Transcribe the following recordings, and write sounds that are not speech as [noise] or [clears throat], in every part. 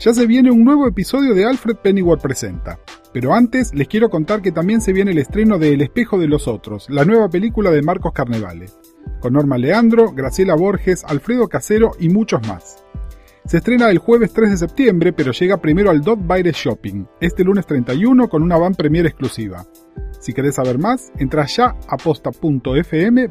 Ya se viene un nuevo episodio de Alfred Pennyworth Presenta. Pero antes les quiero contar que también se viene el estreno de El espejo de los otros, la nueva película de Marcos Carnevale, con Norma Leandro, Graciela Borges, Alfredo Casero y muchos más. Se estrena el jueves 3 de septiembre, pero llega primero al Dot Baile Shopping, este lunes 31 con una van premier exclusiva. Si querés saber más, entra ya a posta.fm.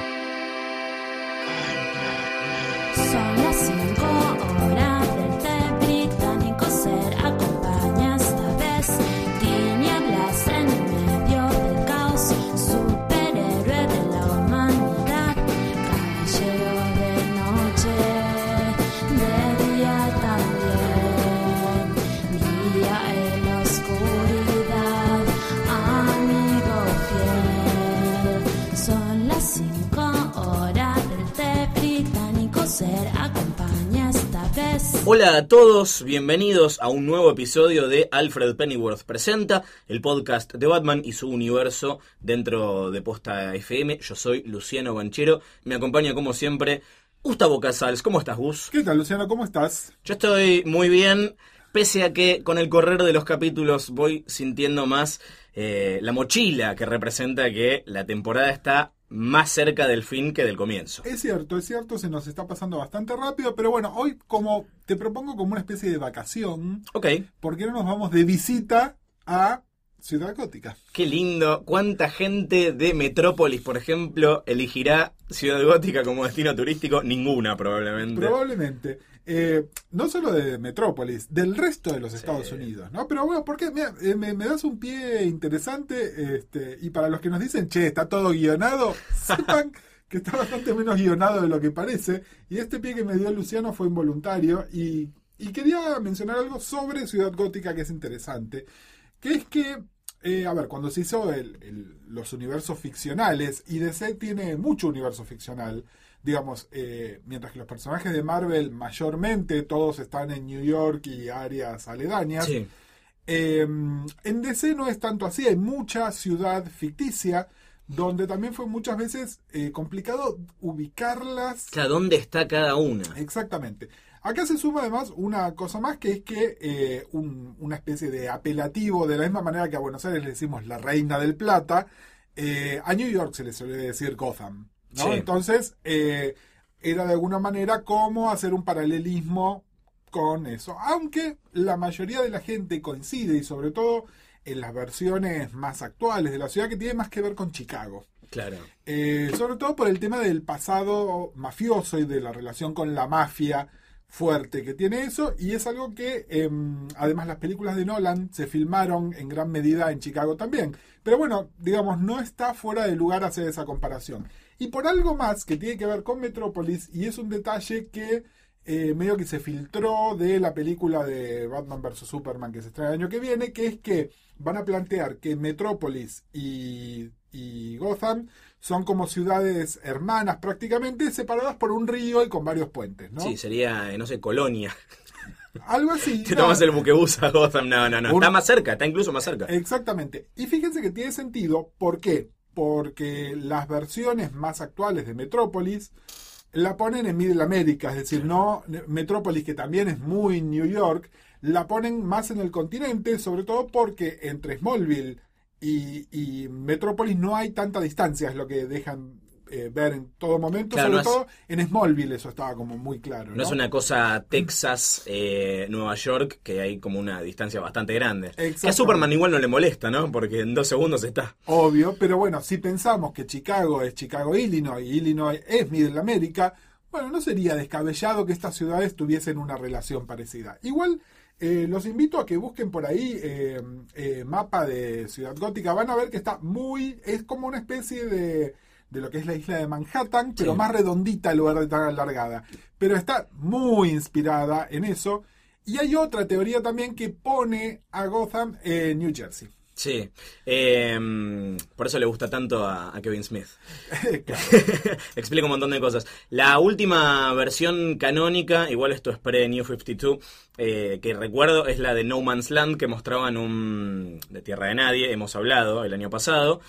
Británico. Ser acompaña esta vez. Hola a todos, bienvenidos a un nuevo episodio de Alfred Pennyworth Presenta, el podcast de Batman y su universo dentro de Posta FM. Yo soy Luciano Banchero, me acompaña como siempre Gustavo Casals. ¿Cómo estás, Gus? ¿Qué tal, Luciano? ¿Cómo estás? Yo estoy muy bien, pese a que con el correr de los capítulos voy sintiendo más eh, la mochila que representa que la temporada está más cerca del fin que del comienzo. Es cierto, es cierto, se nos está pasando bastante rápido, pero bueno, hoy como te propongo como una especie de vacación, Ok, ¿por qué no nos vamos de visita a Ciudad Gótica? qué lindo. ¿Cuánta gente de Metrópolis, por ejemplo, elegirá Ciudad Gótica como destino turístico? Ninguna, probablemente. Probablemente. Eh, no solo de Metrópolis, del resto de los Estados Unidos, ¿no? Pero bueno, porque mira, eh, me, me das un pie interesante, este, y para los que nos dicen, che, está todo guionado, [laughs] sepan que está bastante menos guionado de lo que parece, y este pie que me dio Luciano fue involuntario, y, y quería mencionar algo sobre Ciudad Gótica que es interesante, que es que, eh, a ver, cuando se hizo el- el- los universos ficcionales, y DC tiene mucho universo ficcional, digamos, eh, mientras que los personajes de Marvel mayormente todos están en New York y áreas aledañas, Sí. eh, en DC no es tanto así, hay mucha ciudad ficticia donde también fue muchas veces eh, complicado ubicarlas O sea, ¿dónde está cada una? Exactamente. Acá se suma además una cosa más que es que eh, un- una especie de apelativo, de la misma manera que a Buenos Aires le decimos la reina del plata, eh, a New York se le suele decir Gotham. ¿No? Sí. Entonces, eh, era de alguna manera como hacer un paralelismo con eso. Aunque la mayoría de la gente coincide, y sobre todo en las versiones más actuales de la ciudad, que tiene más que ver con Chicago. Claro. Eh, sobre todo por el tema del pasado mafioso y de la relación con la mafia fuerte que tiene eso, y es algo que em, además las películas de Nolan se filmaron en gran medida en Chicago también. Pero bueno, digamos, no está fuera de lugar hacer esa comparación. Y por algo más que tiene que ver con Metrópolis, y es un detalle que eh, medio que se filtró de la película de Batman vs. Superman que se estrena el año que viene, que es que van a plantear que Metrópolis y, y Gotham son como ciudades hermanas prácticamente, separadas por un río y con varios puentes, ¿no? Sí, sería, eh, no sé, Colonia. [laughs] Algo así. Te tomas el buquebús a Gotham. No, no, no. Un- Está más cerca, está incluso más cerca. Exactamente. Y fíjense que tiene sentido. ¿Por qué? Porque las versiones más actuales de Metrópolis la ponen en Middle America, es decir, no Metrópolis, que también es muy New York, la ponen más en el continente, sobre todo porque entre Smallville y, y Metrópolis no hay tanta distancia, es lo que dejan eh, ver en todo momento, Claro, sobre no es- todo en Smallville eso estaba como muy claro. No, No es una cosa Texas, eh, Nueva York, que hay como una distancia bastante grande. Que a. Superman igual no le molesta, ¿no? Porque en dos segundos está. Obvio, pero bueno, si pensamos que Chicago es Chicago, Illinois, y Illinois es Middle America, bueno, no sería descabellado que estas ciudades tuviesen una relación parecida. Igual, eh, los invito a que busquen por ahí eh, eh, mapa de Ciudad Gótica, van a ver que está muy, es como una especie de, de lo que es la isla de Manhattan, pero Sí. más redondita en lugar de tan alargada. Pero está muy inspirada en eso. Y hay otra teoría también que pone a Gotham en New Jersey. Sí. Eh, por eso le gusta tanto a, a Kevin Smith. [laughs] [laughs] Explica un montón de cosas. La última versión canónica, igual esto es pre-New 52, eh, que recuerdo es la de No Man's Land, que mostraban un... de Tierra de Nadie, hemos hablado el año pasado,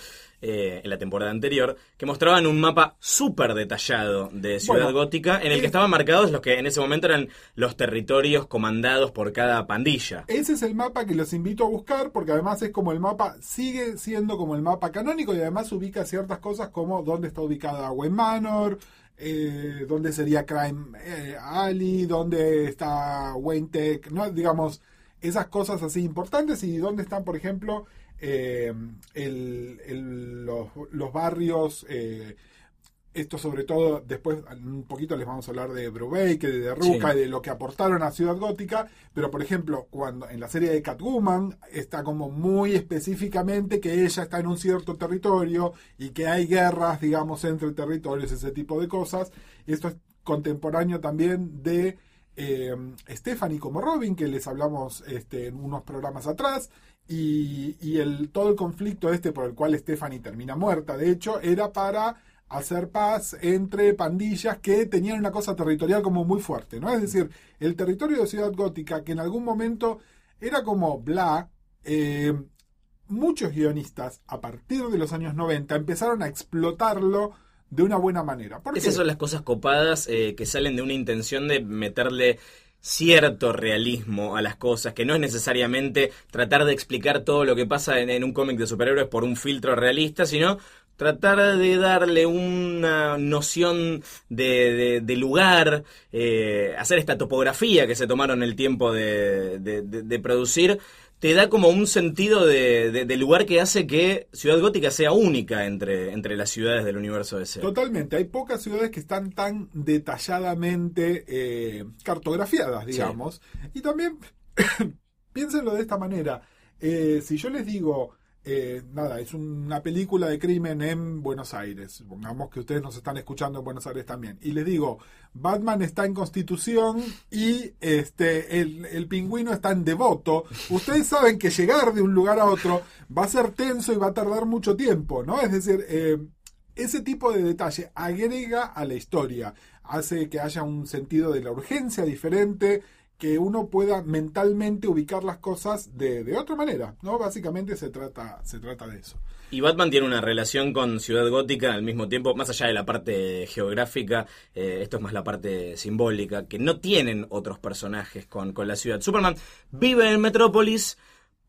eh, en la temporada anterior, que mostraban un mapa súper detallado de Ciudad Bueno, Gótica, en el que estaban marcados los que en ese momento eran los territorios comandados por cada pandilla. Ese es el mapa que los invito a buscar porque además es como el mapa, sigue siendo como el mapa canónico y además ubica ciertas cosas como dónde está ubicada Wayne Manor, eh, dónde sería Crime eh, Alley, dónde está Wayne Tech, ¿no? digamos, esas cosas así importantes y dónde están, por ejemplo, eh, el- el- los, los barrios... eh, esto sobre todo, después un poquito les vamos a hablar de Brubaker, de Derruca Sí. y de lo que aportaron a Ciudad Gótica, pero por ejemplo, cuando en la serie de Catwoman está como muy específicamente que ella está en un cierto territorio y que hay guerras, digamos, entre territorios, ese tipo de cosas. Esto es contemporáneo también de eh, Stephanie como Robin, que les hablamos este, en unos programas atrás, y, y el, todo el conflicto este por el cual Stephanie termina muerta, de hecho, era para hacer paz entre pandillas que tenían una cosa territorial como muy fuerte, ¿no? Es decir, el territorio de Ciudad Gótica, que en algún momento era como bla, eh, muchos guionistas a partir de los años 90 empezaron a explotarlo de una buena manera. Esas son las cosas copadas eh, que salen de una intención de meterle cierto realismo a las cosas, que no es necesariamente tratar de explicar todo lo que pasa en, un cómic de superhéroes por un filtro realista, sino tratar de darle una noción de, lugar, eh, hacer esta topografía que se tomaron el tiempo de producir, te da como un sentido de, de- de lugar que hace que Ciudad Gótica sea única entre, entre las ciudades del universo DC. Totalmente, hay pocas ciudades que están tan detalladamente eh, cartografiadas, digamos. Y también, [coughs] piénsenlo de esta manera, eh, si yo les digo, eh, nada, es una película de crimen en Buenos Aires, supongamos que ustedes nos están escuchando en Buenos Aires también, y les digo, Batman está en Constitución y este el, el pingüino está en Devoto, ustedes saben que llegar de un lugar a otro va a ser tenso y va a tardar mucho tiempo, ¿no? Es decir, eh, ese tipo de detalle agrega a la historia, hace que haya un sentido de la urgencia diferente, que uno pueda mentalmente ubicar las cosas de, de otra manera, ¿no? Básicamente se trata, se trata de eso. Y Batman tiene una relación con Ciudad Gótica al mismo tiempo, más allá de la parte geográfica, eh, esto es más la parte simbólica, que no tienen otros personajes con, con la ciudad. Superman vive en Metrópolis,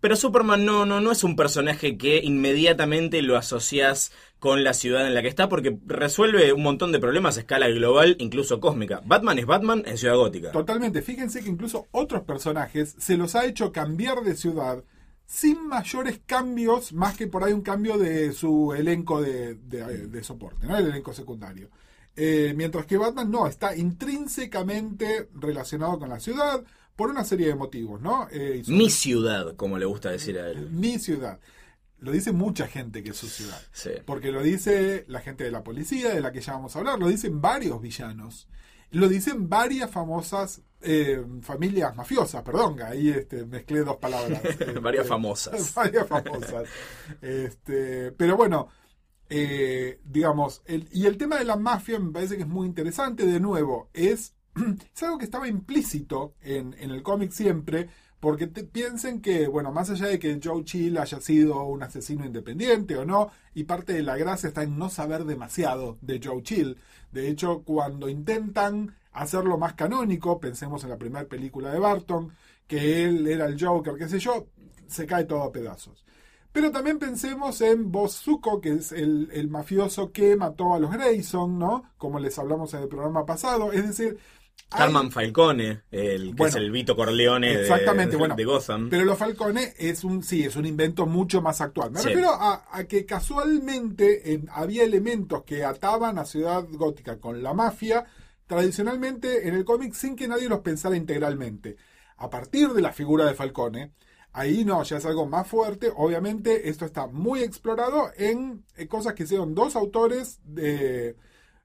pero Superman no, no, no es un personaje que inmediatamente lo asocias con la ciudad en la que está, porque resuelve un montón de problemas a escala global, incluso cósmica. Batman es Batman en Ciudad Gótica. Totalmente. Fíjense que incluso otros personajes se los ha hecho cambiar de ciudad sin mayores cambios, más que por ahí un cambio de su elenco de, de- soporte, ¿no? El elenco secundario. Eh, mientras que Batman no, está intrínsecamente relacionado con la ciudad por una serie de motivos, ¿no? Eh, sobre- Mi ciudad, como le gusta decir a él. mi ciudad. Lo dice mucha gente que es su ciudad. Sí. Porque lo dice la gente de la policía, de la que ya vamos a hablar, lo dicen varios villanos. Lo dicen varias famosas eh, familias mafiosas, perdón, ahí este, mezclé dos palabras. eh, [laughs] Varias eh, famosas. [laughs] varias famosas. Este, pero bueno, eh, digamos, el- y el tema de la mafia me parece que es muy interesante, de nuevo, es, es algo que estaba implícito en, en el cómic siempre, porque piensen que, bueno, más allá de que Joe Chill haya sido un asesino independiente o no, y parte de la gracia está en no saber demasiado de Joe Chill. De hecho, cuando intentan hacerlo más canónico, pensemos en la primera película de Barton, que él era el Joker, qué sé yo, se cae todo a pedazos. Pero también pensemos en Boss Zuko, que es el, el mafioso que mató a los Grayson, ¿no? Como les hablamos en el programa pasado. Es decir, Carman Falcone, el que Bueno, es el Vito Corleone de- Exactamente, de, bueno. de Gotham. Pero los Falcone es un, sí, es un invento mucho más actual. Me Sí. refiero a, a que casualmente en- había elementos que ataban a Ciudad Gótica con la mafia, tradicionalmente en el cómic, sin que nadie los pensara integralmente. A partir de la figura de Falcone, ahí no, ya es algo más fuerte. Obviamente, esto está muy explorado en, eh, cosas que hicieron dos autores de.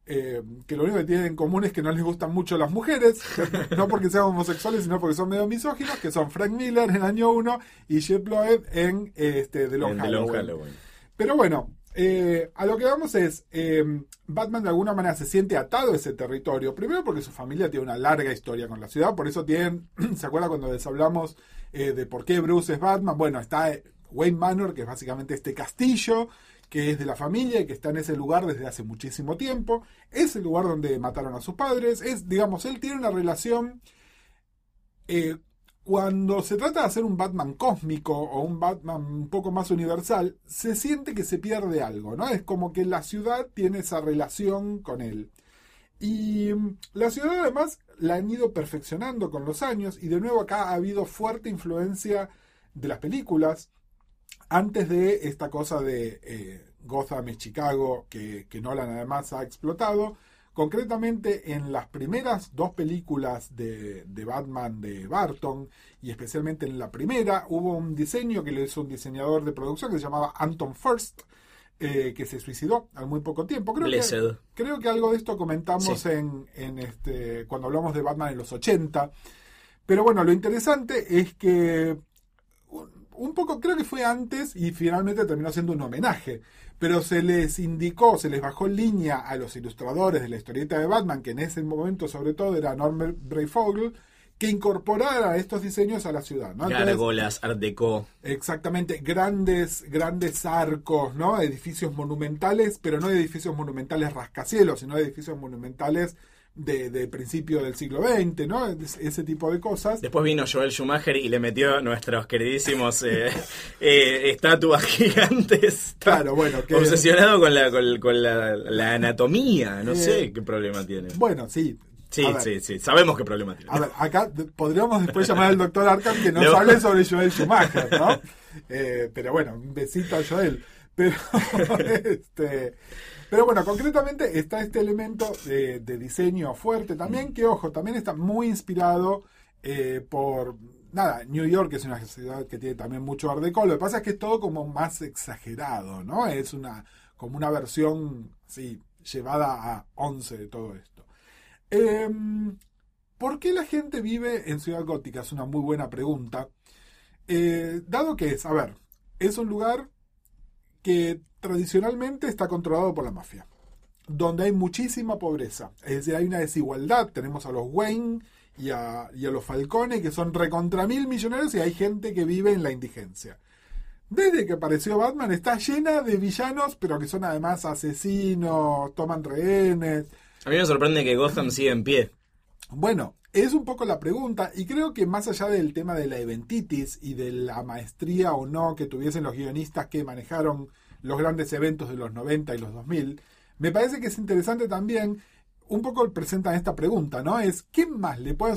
Eh, que lo único que tienen en común es que no les gustan mucho las mujeres, [laughs] no porque sean homosexuales, sino porque son medio misóginos, que son Frank Miller en año 1 y Jeff Loeb en este, The Long en The Long Halloween. Pero bueno, eh, a lo que vamos es, eh, Batman de alguna manera se siente atado a ese territorio, primero porque su familia tiene una larga historia con la ciudad, por eso tienen, [clears throat] ¿se acuerda cuando les hablamos eh, de por qué Bruce es Batman? Bueno, está Wayne Manor, que es básicamente este castillo, que es de la familia y que está en ese lugar desde hace muchísimo tiempo, es el lugar donde mataron a sus padres, es, digamos, él tiene una relación... eh, cuando se trata de hacer un Batman cósmico o un Batman un poco más universal, se siente que se pierde algo, ¿no? Es como que la ciudad tiene esa relación con él. Y mm, la ciudad además la han ido perfeccionando con los años y de nuevo acá ha habido fuerte influencia de las películas antes de esta cosa de eh, Gotham y Chicago que, que Nolan además ha explotado. Concretamente en las primeras dos películas de, de Batman de Barton y especialmente en la primera hubo un diseño que le hizo un diseñador de producción que se llamaba Anton First eh, que se suicidó al muy poco tiempo. Creo que, creo que algo de esto comentamos Sí. en, en este cuando hablamos de Batman en los 80. Pero bueno, lo interesante es que un, poco, creo que fue antes y finalmente terminó siendo un homenaje. Pero se les indicó, se les bajó línea a los ilustradores de la historieta de Batman, que en ese momento sobre todo era Norman Breyfogle, que incorporara estos diseños a la ciudad. ¿no? Gárgolas, Art Deco. Exactamente, grandes, grandes arcos, ¿no? Edificios monumentales, pero no edificios monumentales rascacielos, sino edificios monumentales de, de principio del siglo XX, ¿no? Es- Ese tipo de cosas. Después vino Joel Schumacher y le metió nuestros queridísimos eh, [laughs] eh, estatuas gigantes. Claro, bueno, que- Obsesionado con la, con, con la, la anatomía. No Eh, sé qué problema tiene. Bueno, sí. Sí, ver, sí, sí. Sabemos qué problema tiene. A ver, acá podríamos después llamar al doctor Arkham que nos [laughs] No. hable sobre Joel Schumacher, ¿no? Eh, pero bueno, un besito a Joel. Pero, [laughs] este, pero bueno, concretamente está este elemento de, de diseño fuerte también, que ojo, también está muy inspirado eh, por, nada, New York es una ciudad que tiene también mucho art deco, lo que pasa es que es todo como más exagerado, ¿no? Es una, como una versión, sí, llevada a 11 de todo esto. Em, ¿Por qué la gente vive en Ciudad Gótica? Es una muy buena pregunta. Eh, dado que es, a ver, es un lugar que tradicionalmente está controlado por la mafia, donde hay muchísima pobreza, es decir, hay una desigualdad. Tenemos a los Wayne y a, y a los Falcone que son recontra mil millonarios y hay gente que vive en la indigencia. Desde que apareció Batman está llena de villanos, pero que son además asesinos, toman rehenes, A mí me sorprende que Gotham siga en pie. bueno, es un poco la pregunta y creo que más allá del tema de la eventitis y de la maestría o no que tuviesen los guionistas que manejaron los grandes eventos de los 90 y los 2000, me parece que es interesante también, un poco presentan esta pregunta, ¿no? Es, ¿qué más le puede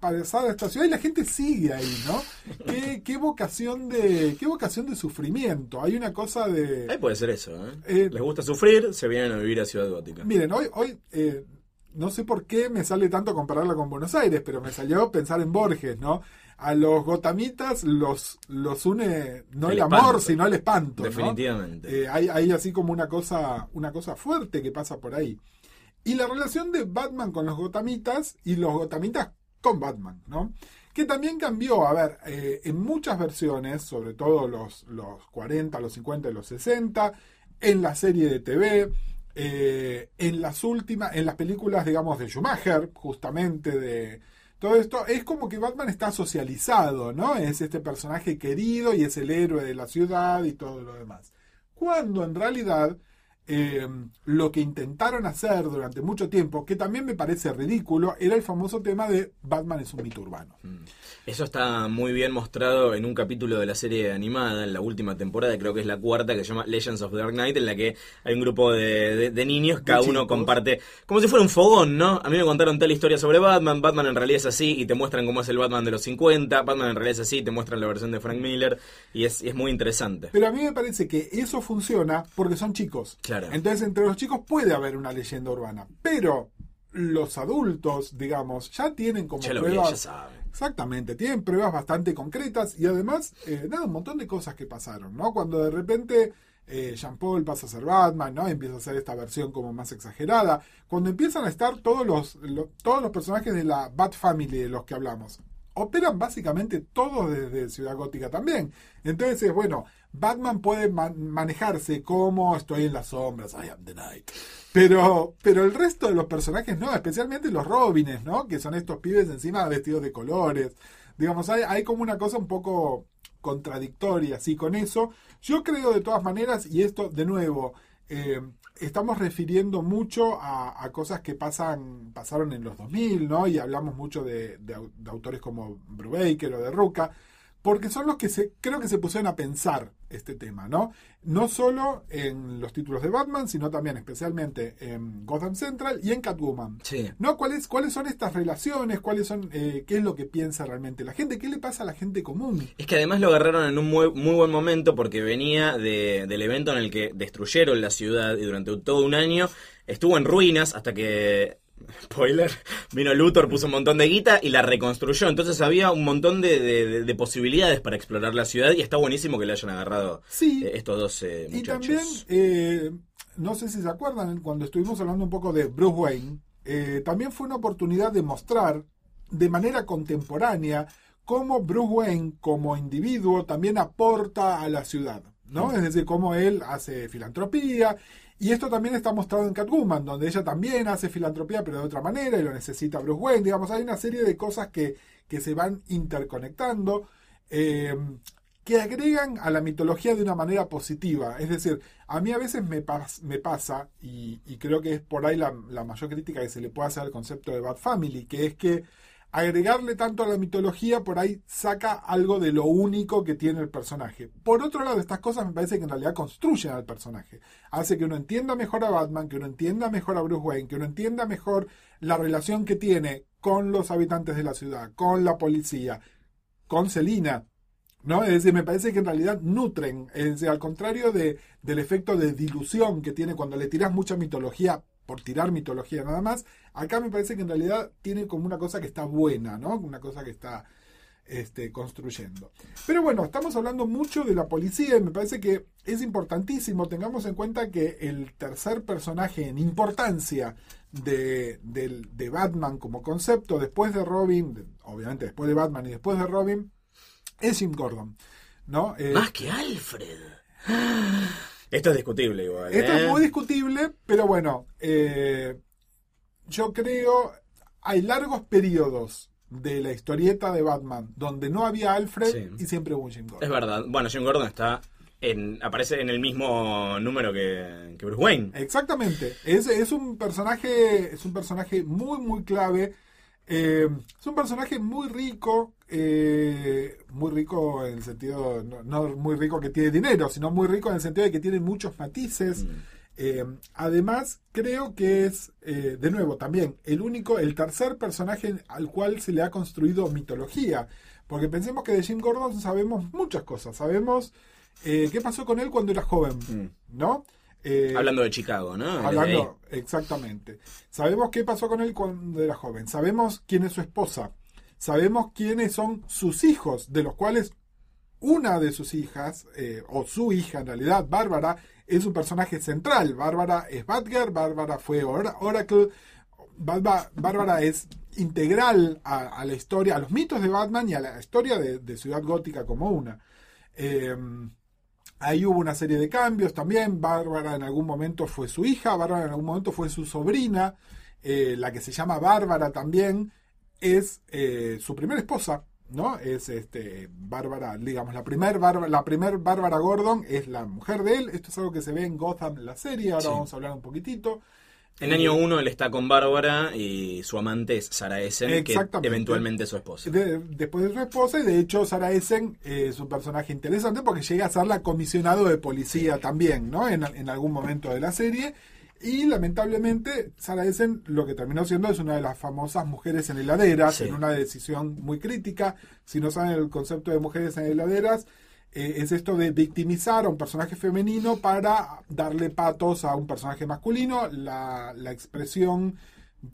pasar a esta ciudad? Y la gente sigue ahí, ¿no? ¿Qué, qué vocación de qué vocación de sufrimiento? Hay una cosa de... Ahí puede ser eso, ¿eh? Eh, Les gusta sufrir, se vienen a vivir a Ciudad Gótica. Miren, hoy, hoy eh, no sé por qué me sale tanto compararla con Buenos Aires, pero me salió pensar en Borges, ¿no? A los gotamitas los, los une no el, El amor, espanto. sino el espanto. ¿no? Definitivamente. Eh, hay, hay así como una cosa, una cosa fuerte que pasa por ahí. Y la relación de Batman con los gotamitas y los gotamitas con Batman, ¿no? Que también cambió, a ver, eh, en muchas versiones, sobre todo los, los 40, los 50 y los 60, en la serie de TV, eh, en las últimas, en las películas, digamos, de Schumacher, justamente de todo esto, es como que Batman está socializado, ¿no? Es este personaje querido y es el héroe de la ciudad y todo lo demás. Cuando en realidad eh, lo que intentaron hacer durante mucho tiempo, que también me parece ridículo, era el famoso tema de Batman es un mito urbano. Eso está muy bien mostrado en un capítulo de la serie animada, en la última temporada, creo que es la cuarta, que se llama Legends of Dark Knight, en la que hay un grupo de, de- de niños, cada uno comparte, como si fuera un fogón, ¿no? A mí me contaron tal historia sobre Batman, Batman en realidad es así, y te muestran cómo es el Batman de los 50, Batman en realidad es así, y te muestran la versión de Frank Miller, y es, y es muy interesante. Pero a mí me parece que eso funciona porque son chicos. Claro. Entonces, entre los chicos puede haber una leyenda urbana. Pero los adultos, digamos, ya tienen como Ya lo vi, pruebas. ya saben. Exactamente, tienen pruebas bastante concretas y además, eh, nada, un montón de cosas que pasaron, ¿no? Cuando de repente eh, Jean Paul pasa a ser Batman, ¿no? Empieza a hacer esta versión como más exagerada. Cuando empiezan a estar todos los, lo- todos los personajes de la Bat Family de los que hablamos. Operan básicamente todos desde Ciudad Gótica también. Entonces, es bueno, Batman puede man- manejarse como estoy en las sombras, I am the night. Pero, pero el resto de los personajes no, especialmente los Robines, ¿no? Que son estos pibes encima vestidos de colores. Digamos, hay, como una cosa un poco contradictoria, así con eso. Yo creo de todas maneras, y esto de nuevo, eh, estamos refiriendo mucho a, cosas que pasan, pasaron en los 2000, ¿no? Y hablamos mucho de autores como Brubaker o de Ruca, porque son los que se, creo que se pusieron a pensar este tema, ¿no? No solo en los títulos de Batman, sino también especialmente en Gotham Central y en Catwoman. Sí. ¿No? ¿Cuáles, ¿Cuáles son estas relaciones? ¿Cuáles son, eh, ¿Qué es lo que piensa realmente la gente? ¿Qué le pasa a la gente común? Es que además lo agarraron en un muy, muy buen momento porque venía de- del evento en el que destruyeron la ciudad y durante todo un año estuvo en ruinas hasta que, spoiler, vino Luthor, puso un montón de guita y la reconstruyó. Entonces había un montón de, de- de- de posibilidades para explorar la ciudad y está buenísimo que le hayan agarrado Sí. eh, estos dos eh, Y también, eh, no sé si se acuerdan, cuando estuvimos hablando un poco de Bruce Wayne, eh, también fue una oportunidad de mostrar de manera contemporánea cómo Bruce Wayne como individuo también aporta a la ciudad, ¿no? Es decir, cómo él hace filantropía. Y esto también está mostrado en Catwoman, donde ella también hace filantropía, pero de otra manera, y lo necesita Bruce Wayne. Digamos, hay una serie de cosas que, que se van interconectando. eh, que agregan a la mitología de una manera positiva. Es decir, a mí a veces me, me pasa, y, y creo que es por ahí la, la mayor crítica que se le puede hacer al concepto de Bad Family, que es que agregarle tanto a la mitología por ahí saca algo de lo único que tiene el personaje. Por otro lado, estas cosas me parece que en realidad construyen al personaje. Hace que uno entienda mejor a Batman, que uno entienda mejor a Bruce Wayne, que uno entienda mejor la relación que tiene con los habitantes de la ciudad, con la policía, con Selina, ¿no? Es decir, me parece que en realidad nutren, es decir, al contrario de, del efecto de dilución que tiene cuando le tiras mucha mitología por tirar mitología nada más, acá me parece que en realidad tiene como una cosa que está buena, ¿no? Una cosa que está este, construyendo. Pero bueno, estamos hablando mucho de la policía y me parece que es importantísimo, tengamos en cuenta que el tercer personaje en importancia de, del- de Batman como concepto, después de Robin, de- obviamente después de Batman y después de Robin, es Jim Gordon. ¿no? Eh, Más que Alfred. Esto es discutible igual. Esto ¿eh? es muy discutible, pero bueno, eh, yo creo hay largos periodos de la historieta de Batman donde no había Alfred Sí. y siempre hubo un Jim Gordon. Es verdad. Bueno, Jim Gordon está en, aparece en el mismo número que, que Bruce Wayne. Exactamente. Es, es un personaje, es un personaje muy, muy clave. Eh, es un personaje muy rico, eh, muy rico en el sentido, no, no muy rico que tiene dinero, sino muy rico en el sentido de que tiene muchos matices. Eh, además, creo que es, de nuevo, también el único, el tercer personaje al cual se le ha construido mitología. Porque pensemos que de Jim Gordon sabemos muchas cosas. Sabemos qué pasó con él cuando era joven, ¿no? Eh, Hablando de Chicago, ¿no? Hablando, exactamente. Sabemos qué pasó con él cuando era joven. Sabemos quién es su esposa. Sabemos quiénes son sus hijos, de los cuales una de sus hijas, eh, o su hija en realidad, Bárbara, es un personaje central. Bárbara es Batgirl, Bárbara fue Ora- Oracle. Bárbara, Bárbara es integral a, a la historia, a los mitos de Batman y a la historia de, de Ciudad Gótica como una. Eh, Ahí hubo una serie de cambios también. Bárbara en algún momento fue su hija, Bárbara en algún momento fue su sobrina. eh, la que se llama Bárbara también es eh, su primera esposa, ¿no? Es este Bárbara, digamos, la primer Bárbara, la primer Bárbara Gordon es la mujer de él. Esto es algo que se ve en Gotham, la serie. Ahora Sí. vamos a hablar un poquitito. En Eh, año 1 él está con Bárbara y su amante es Sarah Essen, que eventualmente es su esposa. de- después de su esposa, y de hecho Sarah Essen eh, es un personaje interesante porque llega a ser la comisionado de policía también, ¿no? En, en algún momento de la serie. Y lamentablemente, Sarah Essen lo que terminó siendo es una de las famosas mujeres en heladeras, Sí. en una decisión muy crítica. Si no saben el concepto de mujeres en heladeras, eh, es esto de victimizar a un personaje femenino para darle patos a un personaje masculino. La, la expresión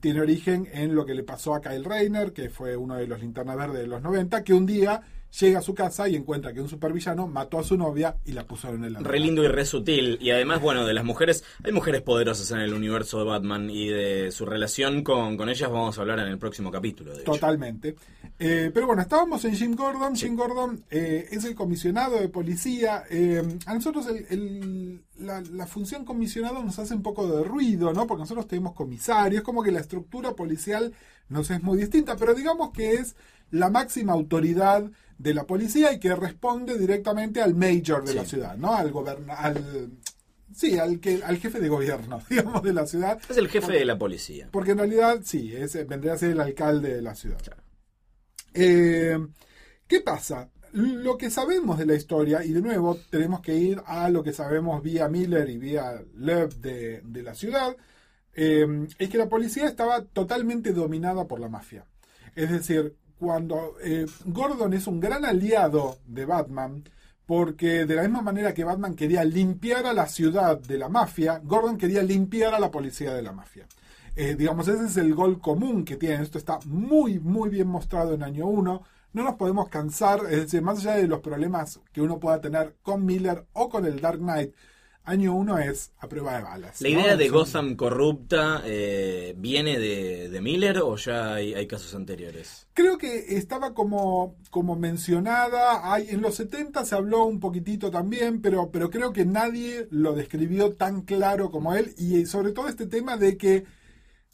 tiene origen en lo que le pasó a Kyle Rayner, que fue uno de los linternas verdes de los 90, que un día llega a su casa y encuentra que un supervillano mató a su novia y la puso en el Re lindo y re sutil. Y además, bueno, de las mujeres, hay mujeres poderosas en el universo de Batman y de su relación con, con ellas vamos a hablar en el próximo capítulo. De. Totalmente. Eh, pero bueno, estábamos en Jim Gordon. Jim Gordon eh, es el comisionado de policía. Eh, a nosotros el- el- la, la función comisionado nos hace un poco de ruido, ¿no? Porque nosotros tenemos comisarios, como que la estructura policial nos es muy distinta, pero digamos que es la máxima autoridad de la policía y que responde directamente al mayor de Sí. la ciudad, ¿no? Al al sí, al que al jefe de gobierno, [laughs] digamos, de la ciudad. Es el jefe de la policía. Porque en realidad, sí, es, vendría a ser el alcalde de la ciudad. Eh, ¿Qué pasa? Lo que sabemos de la historia, y de nuevo tenemos que ir a lo que sabemos vía Miller y vía Lev de, de la ciudad, eh, es que la policía estaba totalmente dominada por la mafia. Es decir, cuando eh, Gordon es un gran aliado de Batman, porque de la misma manera que Batman quería limpiar a la ciudad de la mafia, Gordon quería limpiar a la policía de la mafia. Eh, digamos, ese es el gol común que tienen. Esto está muy, muy bien mostrado en año 1. No nos podemos cansar, es decir, más allá de los problemas que uno pueda tener con Miller o con el Dark Knight, año 1 es a prueba de balas. ¿La ¿no? idea de Gotham corrupta eh, viene de, de Miller o ya hay, hay casos anteriores? Creo que estaba como, como mencionada, hay, en los 70 se habló un poquitito también, pero, pero creo que nadie lo describió tan claro como él, y sobre todo este tema de que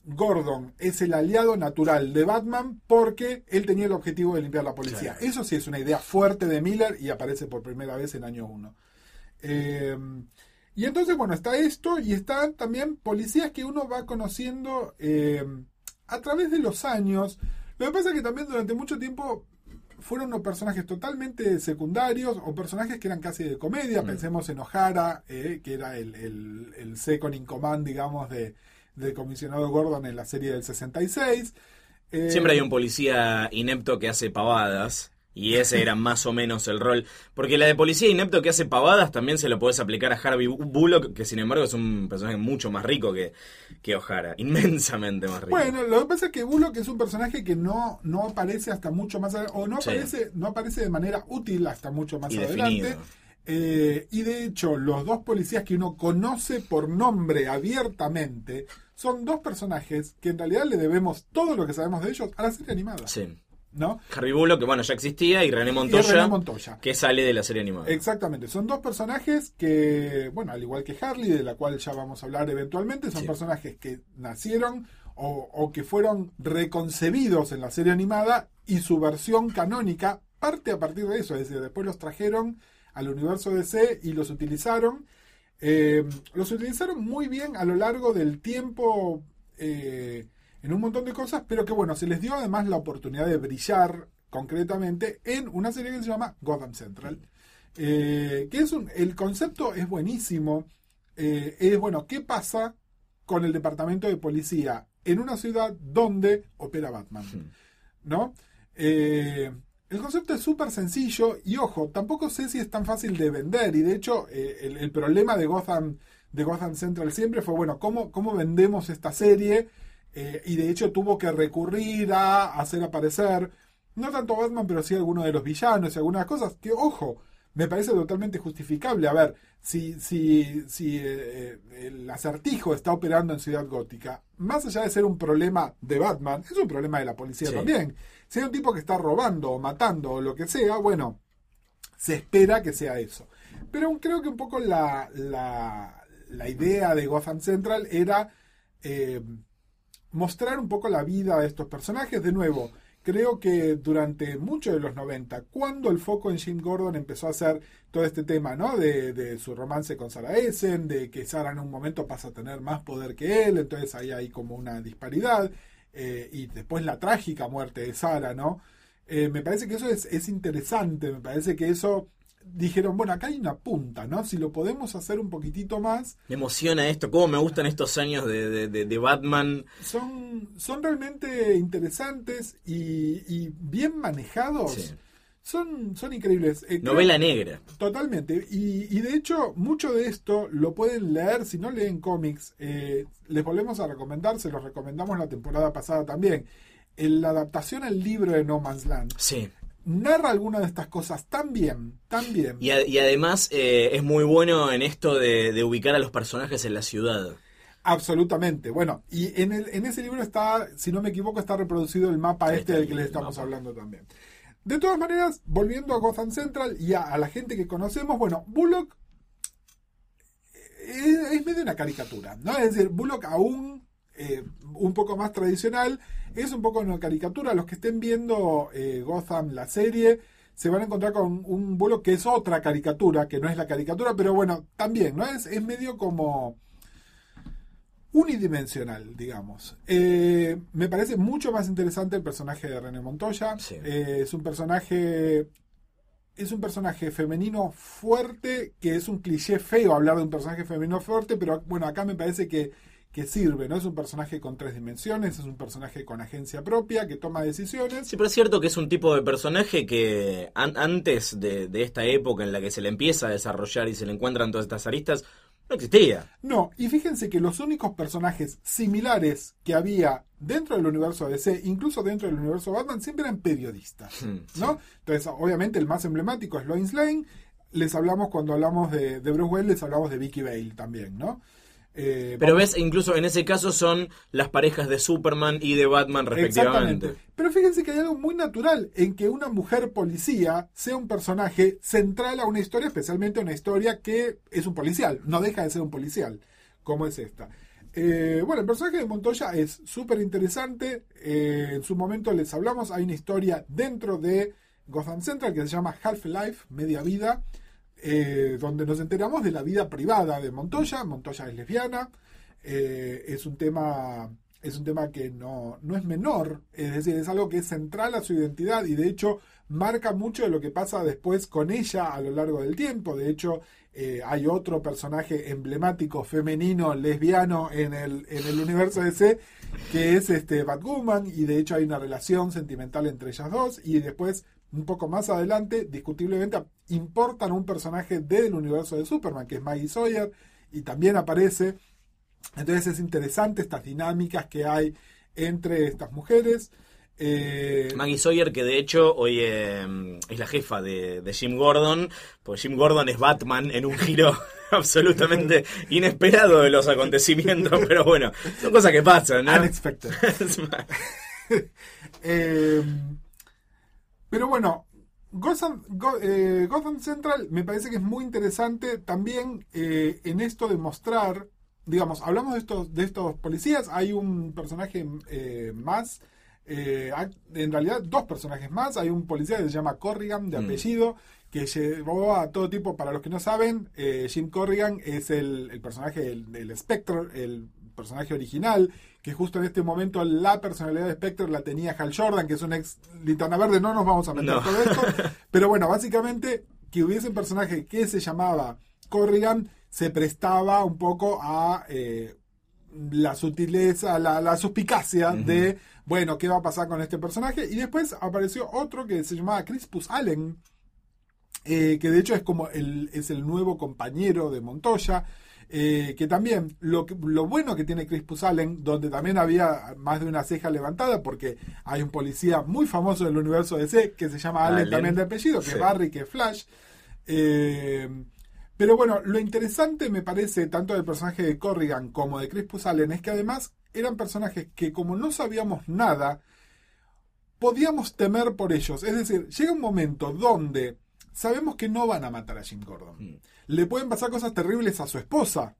Gordon es el aliado natural de Batman porque él tenía el objetivo de limpiar la policía. Claro. Eso sí es una idea fuerte de Miller y aparece por primera vez en año 1. Y entonces, bueno, está esto y están también policías que uno va conociendo eh, a través de los años. Lo que pasa es que también durante mucho tiempo fueron unos personajes totalmente secundarios o personajes que eran casi de comedia. Pensemos en O'Hara, eh, que era el, el, el second in command, digamos, de, del comisionado Gordon en la serie del 66. Eh, Siempre hay un policía inepto que hace pavadas. Y ese era más o menos el rol. Porque la de policía inepto que hace pavadas también se lo puedes aplicar a Harvey Bullock, que sin embargo es un personaje mucho más rico que, que O'Hara. [laughs] Inmensamente más rico. Bueno, lo que pasa es que Bullock es un personaje que no, no aparece hasta mucho más adelante, o no Sí. aparece, no aparece de manera útil hasta mucho más Y adelante. Eh, y de hecho, los dos policías que uno conoce por nombre abiertamente son dos personajes que en realidad le debemos todo lo que sabemos de ellos a la serie animada. Sí. ¿No? Harvey Bullock, que bueno, ya existía, y René Y Montoya, René Montoya. que sale de la serie animada. Exactamente, son dos personajes que, bueno, al igual que Harley, de la cual ya vamos a hablar eventualmente, son Sí. personajes que nacieron o, o que fueron reconcebidos en la serie animada y su versión canónica parte a partir de eso, es decir, después los trajeron al universo DC y los utilizaron. Eh, los utilizaron muy bien a lo largo del tiempo eh, en un montón de cosas, pero que bueno, se les dio además la oportunidad de brillar concretamente en una serie que se llama Gotham Central. Eh, que es un, el concepto es buenísimo. Eh, es bueno, ¿qué pasa con el departamento de policía en una ciudad donde opera Batman? ¿No? Eh, el concepto es súper sencillo y ojo, tampoco sé si es tan fácil de vender y de hecho el, el problema de Gotham, de Gotham Central siempre fue, bueno, ¿cómo, cómo vendemos esta serie? Eh, y de hecho tuvo que recurrir a hacer aparecer, no tanto Batman, pero sí algunos de los villanos y algunas cosas que, ojo, me parece totalmente justificable. A ver, si, si, si eh, el acertijo está operando en Ciudad Gótica, más allá de ser un problema de Batman, es un problema de la policía Sí. también. Si hay un tipo que está robando o matando o lo que sea, bueno, se espera que sea eso. Pero creo que un poco la, la, la idea de Gotham Central era eh, mostrar un poco la vida de estos personajes. De nuevo, creo que durante mucho de los 90, cuando el foco en Jim Gordon empezó a hacer todo este tema, ¿no? De, de su romance con Sarah Essen, de que Sarah en un momento pasa a tener más poder que él, entonces ahí hay como una disparidad, eh, y después la trágica muerte de Sarah, ¿no? Eh, me parece que eso es, es interesante, me parece que eso dijeron, bueno, acá hay una punta, ¿no? Si lo podemos hacer un poquitito más, Me emociona esto, cómo me gustan estos años de, de- de- de Batman. son, son realmente interesantes y, y bien manejados. Sí. Son, son increíbles. Eh, creo- Novela negra. Totalmente. Y, y de hecho, mucho de esto lo pueden leer si no leen cómics. eh, les volvemos a recomendar, se los recomendamos la temporada pasada también. En la adaptación al libro de No Man's Land Sí. Narra algunas de estas cosas tan bien, tan bien. Y, a- y además eh, es muy bueno en esto de, de ubicar a los personajes en la ciudad. Absolutamente. Bueno, y en, el, en ese libro está, si no me equivoco, está reproducido el mapa este está del el que les estamos mapa. hablando también. De todas maneras, volviendo a Gotham Central y a, a la gente que conocemos, bueno, Bullock es, es medio una caricatura, ¿no? Es decir, Bullock aún eh, un poco más tradicional, es un poco una caricatura. Los que estén viendo eh, Gotham, la serie, se van a encontrar con un Bullock que es otra caricatura, que no es la caricatura, pero bueno, también, ¿no? Es, es medio como unidimensional, digamos. Eh, me parece mucho más interesante el personaje de René Montoya. Sí. Eh, es un personaje. Es un personaje femenino fuerte, que es un cliché feo hablar de un personaje femenino fuerte, pero bueno, acá me parece que, que sirve, ¿no? Es un personaje con tres dimensiones, es un personaje con agencia propia, que toma decisiones. Sí, pero es cierto que es un tipo de personaje que an- antes de, de esta época en la que se le empieza a desarrollar y se le encuentran todas estas aristas, no existía. No, y fíjense que los únicos personajes similares que había dentro del universo DC, incluso dentro del universo Batman, siempre eran periodistas, ¿no? Entonces, obviamente el más emblemático es Lois Lane. Les hablamos cuando hablamos de, de Bruce Wayne, les hablamos de Vicky Bale también, ¿no? Eh, Pero vamos- ves, incluso en ese caso son las parejas de Superman y de Batman respectivamente. Exactamente. Pero fíjense que hay algo muy natural en que una mujer policía sea un personaje central a una historia, especialmente una historia que es un policial, no deja de ser un policial, como es esta. Eh, bueno, el personaje de Montoya es súper interesante. eh, en su momento les hablamos, hay una historia dentro de Gotham Central que se llama Half-Life, Media Vida, eh, donde nos enteramos de la vida privada de Montoya. Montoya es lesbiana, eh, es un tema es un tema que no, no es menor, es decir, es algo que es central a su identidad y de hecho marca mucho de lo que pasa después con ella a lo largo del tiempo. De hecho, eh, hay otro personaje emblemático femenino lesbiano en el, en el universo DC que es este Batwoman y de hecho hay una relación sentimental entre ellas dos y después un poco más adelante discutiblemente importan un personaje del universo de Superman que es Maggie Sawyer y también aparece entonces es interesante estas dinámicas que hay entre estas mujeres. Eh, Maggie Sawyer, que de hecho hoy eh, es la jefa de, de Jim Gordon, porque Jim Gordon es Batman en un giro [laughs] absolutamente inesperado de los acontecimientos, pero bueno, son cosas que pasan, ¿no? unexpected. [laughs] [laughs] Eh, pero bueno, Gotham, Go- eh, Gotham Central me parece que es muy interesante también eh, en esto de mostrar, digamos, hablamos de estos, de estos policías, hay un personaje eh, más, eh, en realidad dos personajes más, hay un policía que se llama Corrigan de Mm. apellido, que llevó a todo tipo, para los que no saben, eh, Jim Corrigan es el, el personaje del, del Spectre, el personaje original, que justo en este momento la personalidad de Spectre la tenía Hal Jordan, que es un ex linterna verde, no nos vamos a meter No. todo esto, [laughs] pero bueno, básicamente que hubiese un personaje que se llamaba Corrigan se prestaba un poco a eh, la sutileza, la, la suspicacia de, bueno, ¿qué va a pasar con este personaje? Y después apareció otro que se llamaba Crispus Allen, eh, que de hecho es como el, es el nuevo compañero de Montoya, eh, que también lo, lo bueno que tiene Crispus Allen, donde también había más de una ceja levantada, porque hay un policía muy famoso del universo DC que se llama Allen, Allen. también de apellido, que Sí. es Barry, que es Flash. Eh, pero bueno, lo interesante me parece tanto del personaje de Corrigan como de Crispus Allen es que además eran personajes que como no sabíamos nada, podíamos temer por ellos. Es decir, llega un momento donde sabemos que no van a matar a Jim Gordon. Mm. Le pueden pasar cosas terribles a su esposa,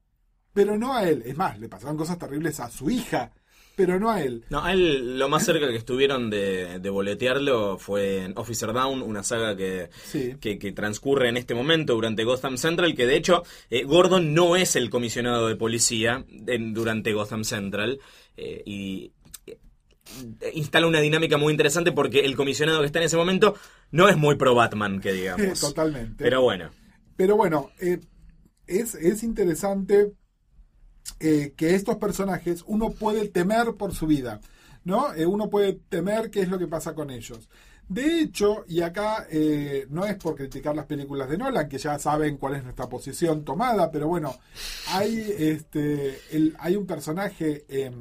pero no a él. Es más, le pasaron cosas terribles a su hija. pero no a él. No, a él lo más cerca que estuvieron de, de boletearlo fue en Officer Down, una saga que, Sí. que, que transcurre en este momento durante Gotham Central, que de hecho eh, Gordon no es el comisionado de policía en- durante Gotham Central eh, y instala una dinámica muy interesante porque el comisionado que está en ese momento no es muy pro Batman, que digamos. [laughs] Totalmente. Pero bueno. Pero bueno, eh, es, es interesante eh, que estos personajes uno puede temer por su vida, ¿no? Eh, uno puede temer qué es lo que pasa con ellos. De hecho, y acá eh, no es por criticar las películas de Nolan, que ya saben cuál es nuestra posición tomada, pero bueno, hay, este, el- hay un personaje eh,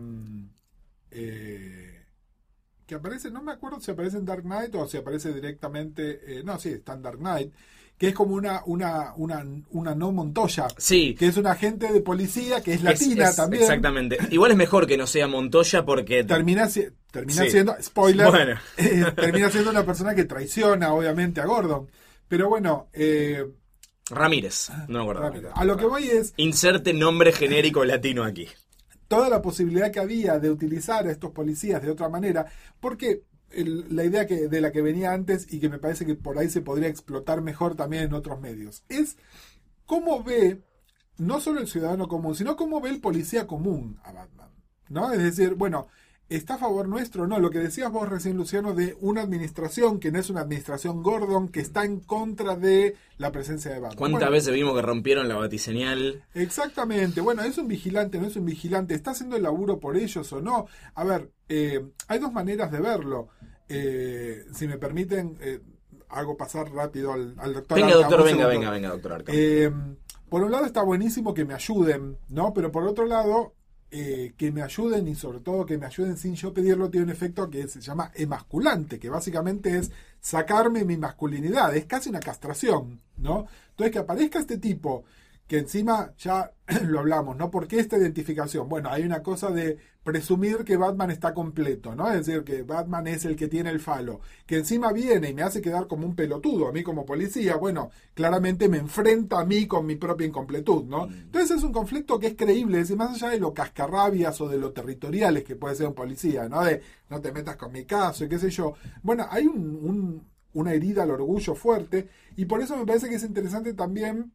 que aparece, no me acuerdo si aparece en Dark Knight o si aparece directamente, eh, no, sí, está en Dark Knight, que es como una, una, una, una no Montoya, Sí. que es un agente de policía que es latina es- también. Exactamente. Igual es mejor que no sea Montoya porque... [laughs] Termina, termina Sí. siendo, spoiler, Bueno. [laughs] eh, termina siendo una persona que traiciona obviamente a Gordon. Pero bueno, eh, Ramírez. No me acuerdo. rápido. a lo que voy es Inserte nombre genérico latino aquí. Toda la posibilidad que había de utilizar a estos policías de otra manera, porque la idea que, de la que venía antes y que me parece que por ahí se podría explotar mejor también en otros medios, es cómo ve no solo el ciudadano común, sino cómo ve el policía común a Batman. ¿no? Es decir, bueno, ¿está a favor nuestro? No, lo que decías vos recién, Luciano, de una administración que no es una administración Gordon, que está en contra de la presencia de Batman. ¿Cuántas Bueno, veces vimos que rompieron la batiseñal? Exactamente. Bueno, ¿es un vigilante no es un vigilante? ¿Está haciendo el laburo por ellos o no? A ver, eh, hay dos maneras de verlo. Eh, si me permiten, eh, hago pasar rápido al, al doctor. Venga, doctor, venga, venga, venga, doctor Arkham. Eh, por un lado está buenísimo que me ayuden, ¿no? Pero por otro lado, eh, que me ayuden y sobre todo que me ayuden sin yo pedirlo tiene un efecto que se llama emasculante, que básicamente es sacarme mi masculinidad, es casi una castración, ¿no? Entonces que aparezca este tipo que encima ya [clears throat] lo hablamos, ¿no? ¿Por qué esta identificación? Bueno, hay una cosa de presumir que Batman está completo, ¿no? Es decir, que Batman es el que tiene el falo, que encima viene y me hace quedar como un pelotudo a mí como policía, bueno, claramente me enfrenta a mí con mi propia incompletud, ¿no? Entonces es un conflicto que es creíble, es decir, más allá de lo cascarrabias o de lo territoriales que puede ser un policía, ¿no? De no te metas con mi caso y qué sé yo. Bueno, hay un, un- una herida al orgullo fuerte y por eso me parece que es interesante también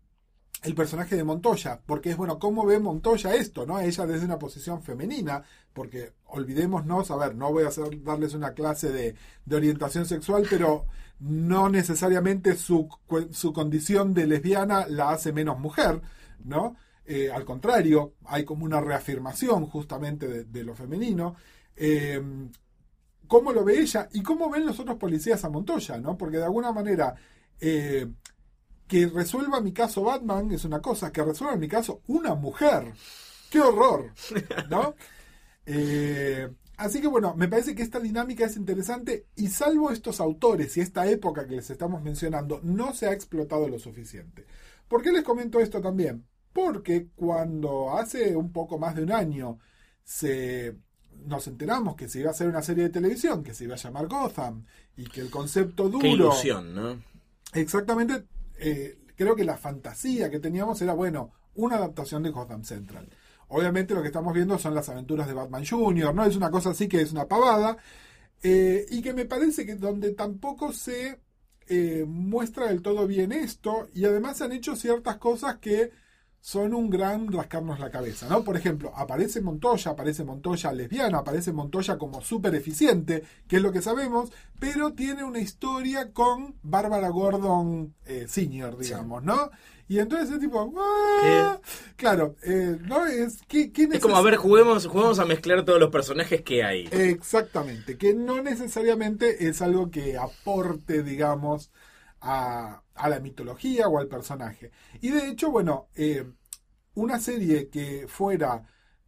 el personaje de Montoya, porque es bueno, ¿cómo ve Montoya esto? ¿no? Ella desde una posición femenina, porque olvidémonos, a ver, no voy a hacer, darles una clase de, orientación sexual, pero no necesariamente su, su condición de lesbiana la hace menos mujer, ¿no? Eh, al contrario, hay como una reafirmación justamente de, de lo femenino. Eh, cómo lo ve ella y cómo ven los otros policías a Montoya, ¿no? Porque de alguna manera eh, que resuelva mi caso Batman es una cosa, que resuelva mi caso una mujer. ¡Qué horror! ¿No? [laughs] Eh, así que bueno, me parece que esta dinámica es interesante y salvo estos autores y esta época que les estamos mencionando, no se ha explotado lo suficiente. ¿Por qué les comento esto también? Porque cuando hace un poco más de un año se nos enteramos que se iba a hacer una serie de televisión que se iba a llamar Gotham y que el concepto duro Qué ilusión, ¿no? Exactamente, eh, creo que la fantasía que teníamos era, bueno, una adaptación de Gotham Central. Obviamente lo que estamos viendo son las aventuras de Batman Jr., ¿no? Es una cosa así que es una pavada, eh, y que me parece que donde tampoco se eh, muestra del todo bien esto, y además se han hecho ciertas cosas que son un gran rascarnos la cabeza, ¿no? Por ejemplo, aparece Montoya, aparece Montoya lesbiana, aparece Montoya como súper eficiente, que es lo que sabemos, pero tiene una historia con Bárbara Gordon eh, Senior, digamos, ¿no? Y entonces es tipo, ¡ah! claro, eh, ¿no? Es, ¿qué, qué Es como, a ver, juguemos, juguemos a mezclar todos los personajes que hay. Exactamente, que no necesariamente es algo que aporte, digamos, a, a la mitología o al personaje. Y de hecho, bueno, eh, una serie que fuera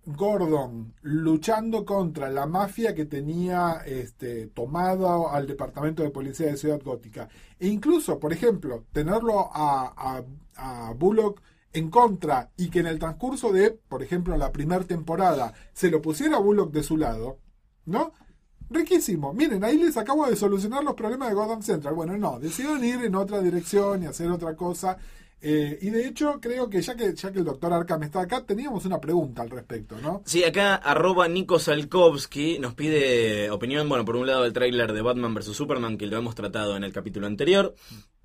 Gordon luchando contra la mafia que tenía este, tomado al departamento de policía de Ciudad Gótica. E incluso, por ejemplo, tenerlo a, a- a Bullock en contra y que en el transcurso de, por ejemplo, la primera temporada se lo pusiera a Bullock de su lado, ¿no? Riquísimo. Miren, ahí les acabo de solucionar los problemas de Gotham Central. Bueno, no, decidieron ir en otra dirección y hacer otra cosa. Eh, y de hecho, creo que ya que ya que el doctor Arkham está acá, teníamos una pregunta al respecto, ¿no? Sí, acá arroba Nico Salkovsky nos pide opinión, bueno, por un lado del tráiler de Batman vs. Superman, que lo hemos tratado en el capítulo anterior.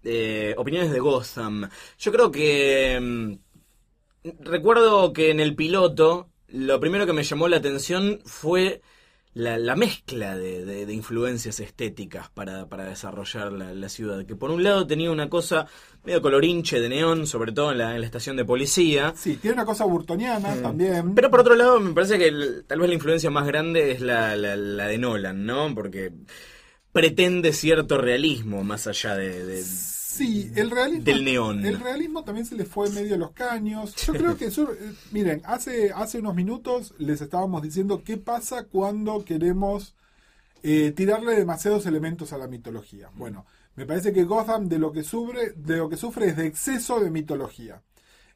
Eh, opiniones de Gotham. Yo creo que... mm, recuerdo que en el piloto, lo primero que me llamó la atención fue la, la mezcla de, de- de influencias estéticas para, para desarrollar la, la ciudad. Que por un lado tenía una cosa medio colorinche de neón, sobre todo en la, en la estación de policía. Sí, tiene una cosa burtoniana también. Mm. Pero por otro lado, me parece que el- tal vez la influencia más grande es la, la- la de Nolan, ¿no? Porque pretende cierto realismo más allá de... de- Sí, el realismo. Del neón. El realismo también se le fue medio los caños. Yo creo que eh, miren, hace, hace unos minutos les estábamos diciendo qué pasa cuando queremos eh, tirarle demasiados elementos a la mitología. Bueno, me parece que Gotham de lo que sufre, de lo que sufre es de exceso de mitología.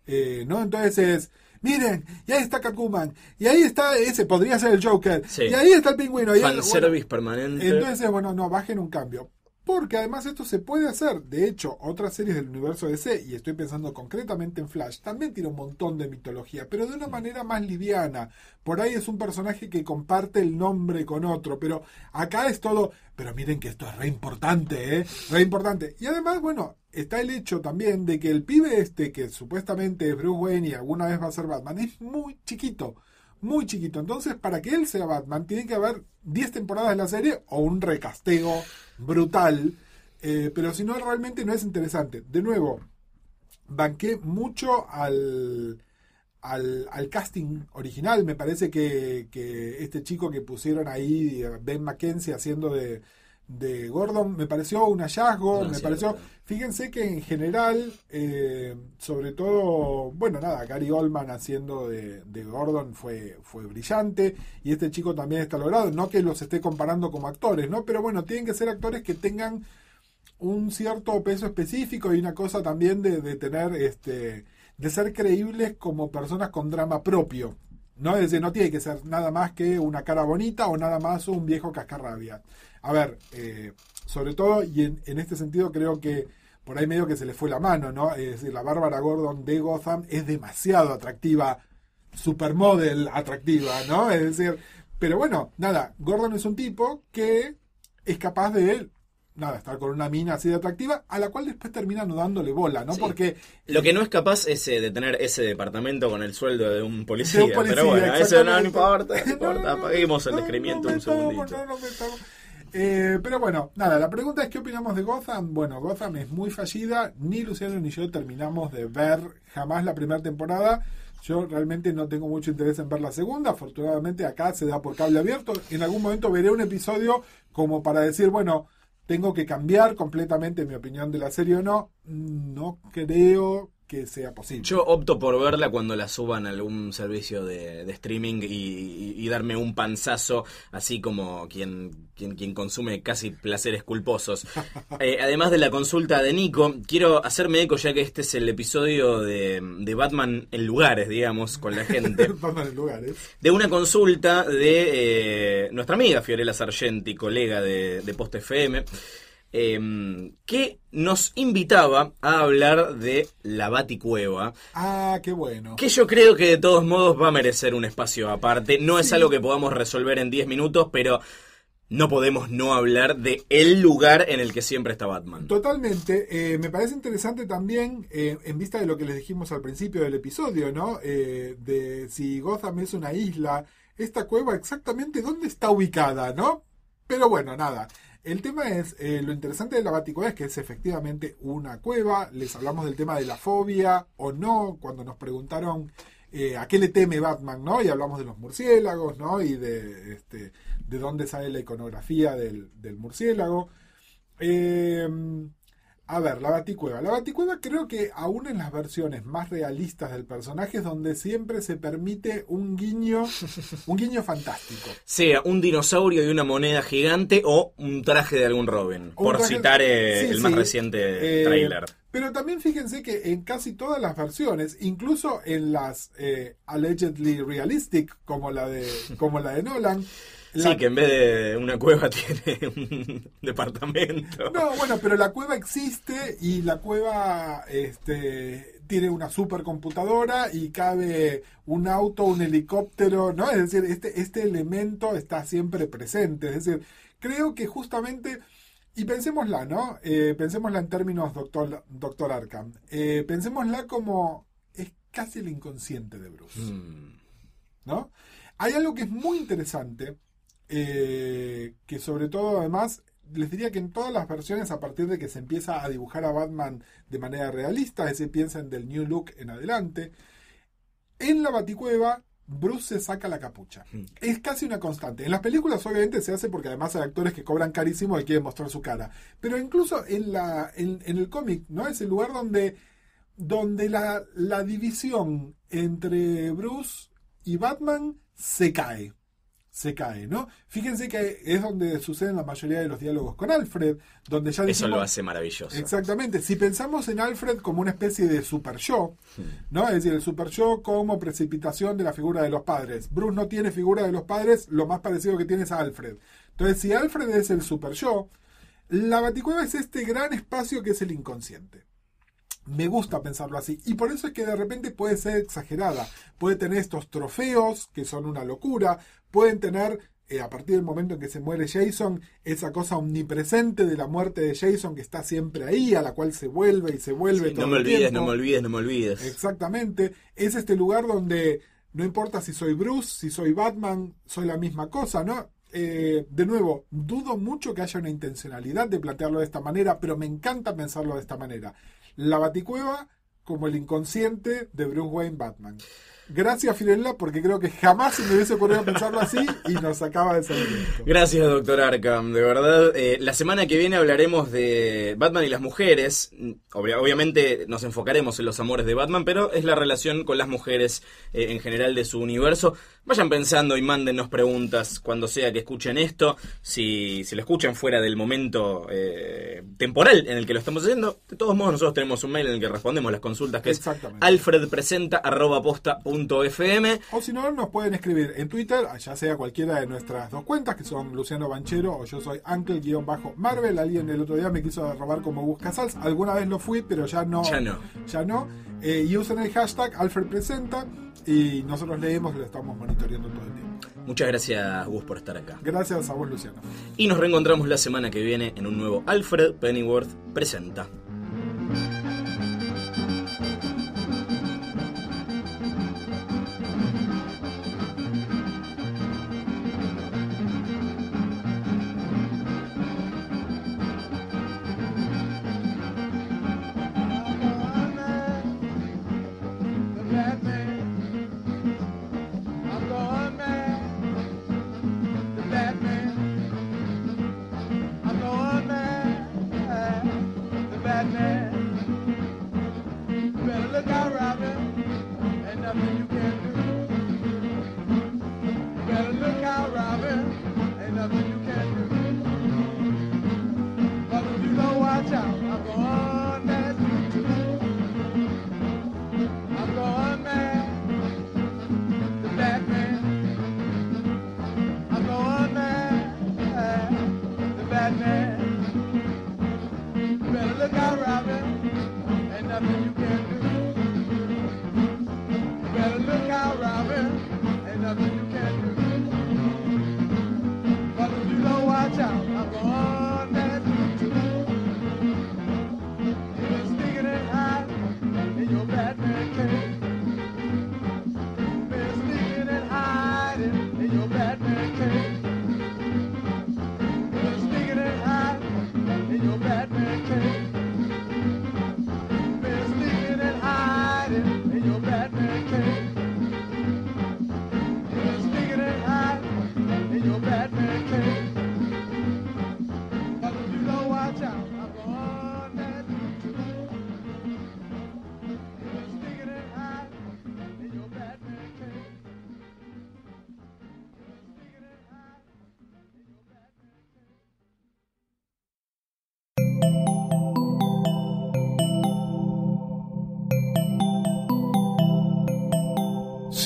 Eh, ¿No? Entonces es. Miren, y ahí está Catwoman, y ahí está ese, podría ser el Joker, Sí. y ahí está el pingüino. Y ahí- fanservice permanente. entonces, bueno, no, bajen un cambio. Porque además esto se puede hacer. De hecho, otras series del universo DC, y estoy pensando concretamente en Flash, también tiene un montón de mitología, pero de una manera más liviana. Por ahí es un personaje que comparte el nombre con otro, pero acá es todo. Pero miren que esto es re importante, ¿eh? Re importante. Y además, bueno, está el hecho también de que el pibe este, que supuestamente es Bruce Wayne y alguna vez va a ser Batman, es muy chiquito muy chiquito. Entonces, para que él sea Batman, tiene que haber 10 temporadas de la serie o un recasteo brutal. Eh, pero si no, realmente no es interesante. De nuevo, banqué mucho al, al, al casting original. Me parece que, este chico que pusieron ahí, Ben Mackenzie, haciendo de, de Gordon, me pareció un hallazgo. No, me pareció. Fíjense que en general, eh, sobre todo, bueno, nada, Gary Oldman haciendo de, de Gordon fue, fue brillante y este chico también está logrado. No que los esté comparando como actores, ¿no? Pero bueno, tienen que ser actores que tengan un cierto peso específico y una cosa también de, de tener, este, de ser creíbles como personas con drama propio. ¿no? Es decir, no tiene que ser nada más que una cara bonita o nada más un viejo cascarrabia. A ver, eh, sobre todo, y en, en este sentido creo que por ahí medio que se le fue la mano, ¿no? Es decir, la Bárbara Gordon de Gotham es demasiado atractiva, supermodel atractiva, ¿no? Es decir, pero bueno, nada, Gordon es un tipo que es capaz de, nada, estar con una mina así de atractiva, a la cual después termina no dándole bola, ¿no? Sí. Porque Lo que no es capaz es eh, de tener ese departamento con el sueldo de un policía. De un policía, pero bueno, eso no, importa, no No, importa. [laughs] no, no, Apaguemos el no, descrimiento no un segundito. Eh, pero bueno, nada, la pregunta es ¿qué opinamos de Gotham? Bueno, Gotham es muy fallida, ni Luciano ni yo terminamos de ver jamás la primera temporada. Yo realmente no tengo mucho interés en ver la segunda, afortunadamente acá se da por cable abierto. En algún momento veré un episodio como para decir, bueno, tengo que cambiar completamente mi opinión de la serie o no. No creo que sea posible. Yo opto por verla cuando la suban a algún servicio de, de streaming y, y- y darme un panzazo, así como quien, quien, quien consume casi placeres culposos. [laughs] Eh, además de la consulta de Nico, quiero hacerme eco, ya que este es el episodio de, de Batman en lugares, digamos, con la [laughs] gente. Vamos en lugares. de una consulta de eh, nuestra amiga Fiorella Sargenti, colega de, de Post FM, eh, que nos invitaba a hablar de la Baticueva, Ah, qué bueno. que yo creo que de todos modos va a merecer un espacio aparte. No es algo que podamos resolver en 10 minutos, pero no podemos no hablar de el lugar en el que siempre está Batman. Totalmente. Eh, me parece interesante también, eh, en vista de lo que les dijimos al principio del episodio, ¿no? Eh, de si Gotham es una isla, esta cueva exactamente dónde está ubicada, ¿no? Pero bueno, nada. El tema es, eh, lo interesante de la Baticueva es que es efectivamente una cueva. Les hablamos del tema de la fobia o no, cuando nos preguntaron eh, a qué le teme Batman, ¿no? Y hablamos de los murciélagos, ¿no? Y de, este, de dónde sale la iconografía del, del murciélago. Eh, a ver, la Baticueva. La Baticueva creo que aún en las versiones más realistas del personaje es donde siempre se permite un guiño, [laughs] un guiño fantástico. Sea un dinosaurio y una moneda gigante o un traje de algún Robin, Un por traje- citar eh, Sí, el más sí. reciente Eh, tráiler. Pero también fíjense que en casi todas las versiones, incluso en las eh, allegedly realistic, como la de, [laughs] como la de Nolan, la- Sí, que en vez de una cueva [laughs] tiene un departamento. No, bueno, pero la cueva existe y la cueva este, tiene una supercomputadora y cabe un auto, un helicóptero, ¿no? Es decir, este, este elemento está siempre presente. Es decir, creo que justamente, y pensémosla, ¿no? Eh, pensémosla en términos doctor, doctor Arkham. Eh, pensémosla como es casi el inconsciente de Bruce. Mm. ¿no? Hay algo que es muy interesante, eh, que sobre todo además, les diría que en todas las versiones, a partir de que se empieza a dibujar a Batman de manera realista, es decir, piensan del New Look en adelante, en la Baticueva, Bruce se saca la capucha. Es casi una constante. En las películas obviamente se hace porque además hay actores que cobran carísimo y quieren mostrar su cara. Pero incluso en, la, en, en el cómic, ¿no? Es el lugar donde, donde la, la división entre Bruce y Batman se cae. Se cae, ¿no? Fíjense que es donde suceden la mayoría de los diálogos con Alfred, donde ya Eso lo hace maravilloso. Exactamente. Si pensamos en Alfred como una especie de super yo, ¿no? Es decir, el super yo como precipitación de la figura de los padres. Bruce no tiene figura de los padres, lo más parecido que tiene es a Alfred. Entonces, si Alfred es el super yo, la Baticueva es este gran espacio que es el inconsciente. Me gusta pensarlo así. Y por eso es que de repente puede ser exagerada. Puede tener estos trofeos que son una locura. Pueden tener, eh, a partir del momento en que se muere Jason, esa cosa omnipresente de la muerte de Jason que está siempre ahí, a la cual se vuelve y se vuelve Sí, todo no me el olvides, tiempo. no me olvides, no me olvides. Exactamente. Es este lugar donde no importa si soy Bruce, si soy Batman, soy la misma cosa, ¿no? Eh, de nuevo, dudo mucho que haya una intencionalidad de plantearlo de esta manera, pero me encanta pensarlo de esta manera. La Baticueva como el inconsciente de Bruce Wayne Batman. Gracias, Firella, porque creo que jamás se me hubiese ocurrido pensarlo así y nos acaba de salir. Gracias, doctor Arkham. De verdad, eh, la semana que viene hablaremos de Batman y las mujeres. Obvia- obviamente nos enfocaremos en los amores de Batman, pero es la relación con las mujeres eh, en general de su universo. Vayan pensando y mándennos preguntas cuando sea que escuchen esto. Si, si lo escuchan fuera del momento eh, temporal en el que lo estamos haciendo, de todos modos nosotros tenemos un mail en el que respondemos las consultas que es alfredpresenta.posta.fm. O si no, nos pueden escribir en Twitter, ya sea cualquiera de nuestras dos cuentas, que son Luciano Banchero o yo soy Uncle-Marvel. Alguien el otro día me quiso robar como busca Sals. Alguna vez lo fui, pero ya no. Ya no. Ya no. Eh, y usen el hashtag AlfredPresenta y nosotros leemos y lo estamos monitoreando todo el tiempo. Muchas gracias, Gus, por estar acá. Gracias a vos, Luciano. Y nos reencontramos la semana que viene en un nuevo Alfred Pennyworth Presenta.